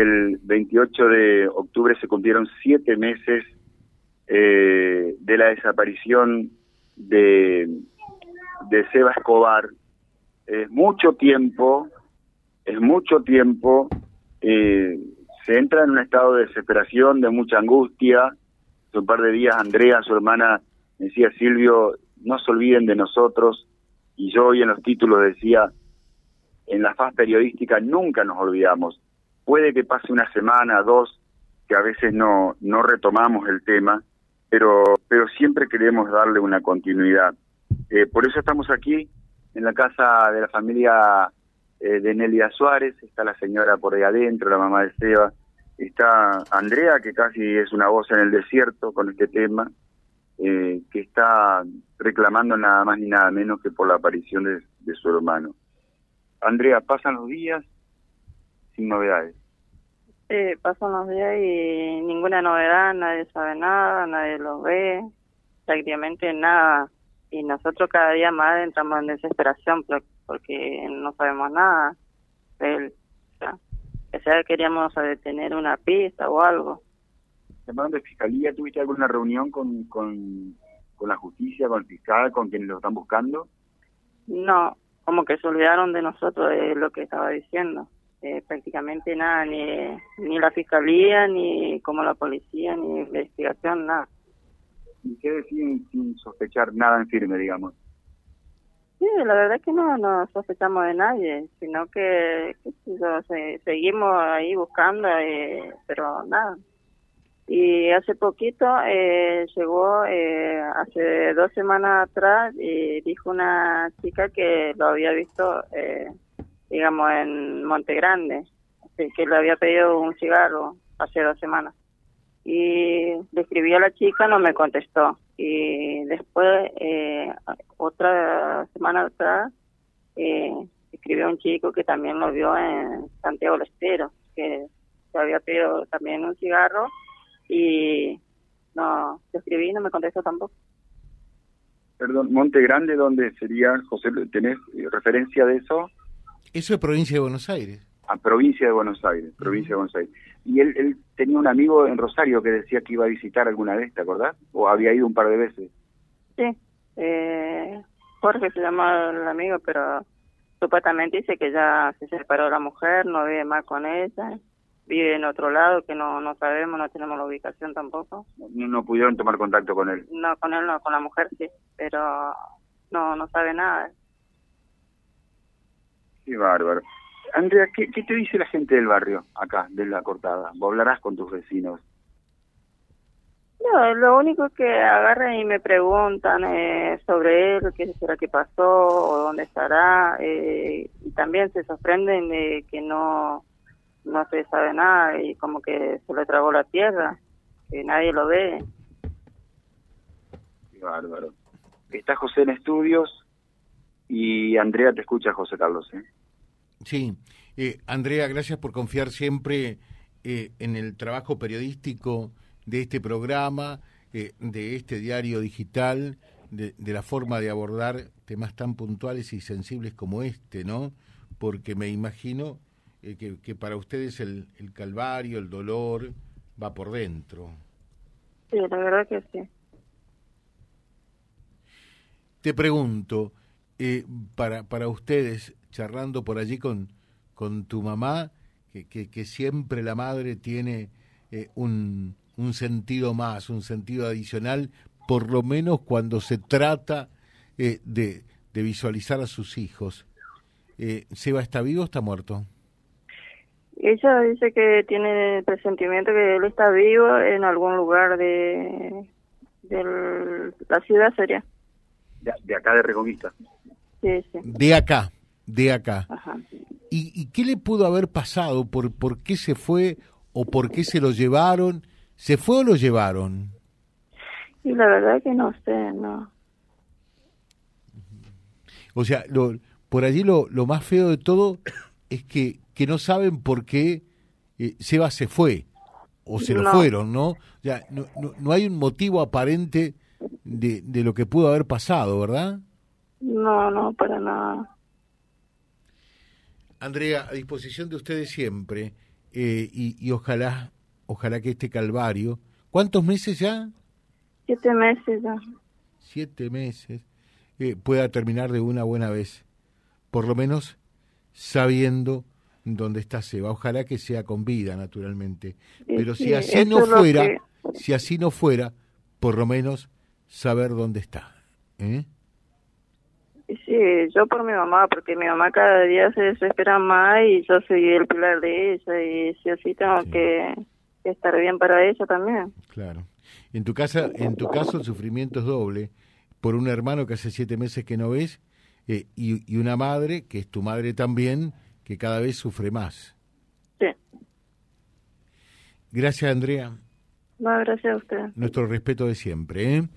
el 28 de octubre se cumplieron siete meses eh, de la desaparición de, de Seba Escobar. Es mucho tiempo, es mucho tiempo, eh, se entra en un estado de desesperación, de mucha angustia. Hace un par de días Andrea, su hermana, decía, Silvio, no se olviden de nosotros, y yo hoy en los títulos decía, en la faz periodística nunca nos olvidamos. Puede que pase una semana, dos, que a veces no, no retomamos el tema, pero, pero siempre queremos darle una continuidad. Eh, por eso estamos aquí, en la casa de la familia eh, de Nelia Suárez, está la señora por ahí adentro, la mamá de Seba, está Andrea, que casi es una voz en el desierto con este tema, eh, que está reclamando nada más ni nada menos que por la aparición de, su hermano. Andrea, pasan los días sin novedades. Sí, pasan los días y ninguna novedad, nadie sabe nada, nadie lo ve, prácticamente nada. Y nosotros cada día más entramos en desesperación porque no sabemos nada de él. O sea, queríamos detener una pista o algo llamaron de fiscalía? ¿Tuviste alguna reunión con, con, la justicia, con el fiscal, con quienes lo están buscando? No, como que se olvidaron de nosotros, de lo que estaba diciendo. Eh, prácticamente nada, ni, ni la fiscalía, ni como la policía, ni investigación, nada. ¿Y qué deciden sin sospechar nada en firme, digamos? Sí, la verdad es que no, no sospechamos de nadie, sino que, seguimos ahí buscando, eh, pero nada. Y hace poquito eh, llegó, eh, hace dos semanas atrás, y dijo una chica que lo había visto, eh, digamos, en Monte Grande, que le había pedido un cigarro hace dos semanas. Y le escribí a la chica, no me contestó. Y después, eh, otra semana atrás, eh, escribió un chico que también lo vio en Santiago del que se había pedido también un cigarro y no, te escribí y no me contestó tampoco. Perdón, Monte Grande, ¿dónde sería, José? ¿Tenés referencia de eso? Eso es provincia de Buenos Aires. A provincia de Buenos Aires, provincia de Buenos Aires. Y él, él tenía un amigo en Rosario que decía que iba a visitar alguna vez, ¿te acordás? ¿O había ido un par de veces? Sí, eh, Jorge se llama el amigo, pero supuestamente dice que ya se separó la mujer, no vive más con ella vive en otro lado que no no sabemos, no tenemos la ubicación tampoco. No, no pudieron tomar contacto con él. No, con él no, con la mujer sí, pero no no sabe nada. Qué bárbaro. Andrea, ¿qué, ¿qué te dice la gente del barrio acá, de la cortada? ¿Vos hablarás con tus vecinos? No, lo único que agarran y me preguntan eh, sobre él, qué será que pasó o dónde estará, eh, y también se sorprenden de que no no se sabe nada y como que se le tragó la tierra, que nadie lo ve. Qué bárbaro. Está José en estudios y Andrea te escucha, José Carlos. ¿eh? Sí, eh, Andrea, gracias por confiar siempre eh, en el trabajo periodístico de este programa, eh, de este diario digital, de, de la forma de abordar temas tan puntuales y sensibles como este, ¿no? Porque me imagino eh, que, para ustedes el, el calvario, el dolor, va por dentro. Sí, la verdad que sí. Te pregunto, eh, para, para ustedes, charlando por allí con, con tu mamá, que, que, siempre la madre tiene eh, un, un sentido más, un sentido adicional, por lo menos cuando se trata de, de visualizar a sus hijos. ¿Seba está vivo o está muerto? Ella dice que tiene el presentimiento que él está vivo en algún lugar de, la ciudad sería. De, acá de Reconquista. Sí, sí. De acá, de acá. ¿Y, qué le pudo haber pasado? ¿Por, ¿Por qué se fue o por qué se lo llevaron? ¿Se fue o lo llevaron? Y la verdad que no sé, no. O sea, lo, por allí lo, lo más feo de todo es que que no saben por qué eh, Seba se fue o se lo fueron, ¿no? Ya, no, no, hay un motivo aparente de, de lo que pudo haber pasado, ¿verdad? No, no, para nada. Andrea, a disposición de ustedes siempre. eh, y, ojalá, ojalá que este calvario, ¿cuántos meses ya? Siete meses ya. Siete meses, eh, pueda terminar de una buena vez, por lo menos sabiendo dónde está Seba. Ojalá que sea con vida, naturalmente. Pero si así no fuera, si así no fuera, por lo menos saber dónde está. ¿eh? Sí, yo por mi mamá, porque mi mamá cada día se desespera más y yo soy el pilar de ella y si así tengo que, estar bien para ella también. Claro. En tu casa, en tu caso el sufrimiento es doble por un hermano que hace siete meses que no ves eh, y, y una madre que es tu madre también que cada vez sufre más. Sí. Gracias, Andrea. No, gracias a usted. Nuestro respeto de siempre. ¿eh?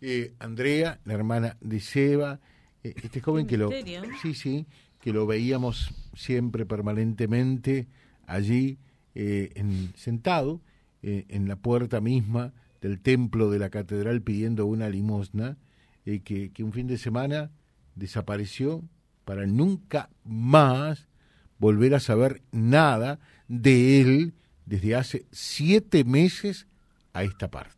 Eh, Andrea, la hermana de Seba, este joven que lo, sí, sí, que lo veíamos siempre permanentemente allí en, sentado en la puerta misma del templo de la catedral pidiendo una limosna, que, que un fin de semana desapareció para nunca más volver a saber nada de él desde hace siete meses a esta parte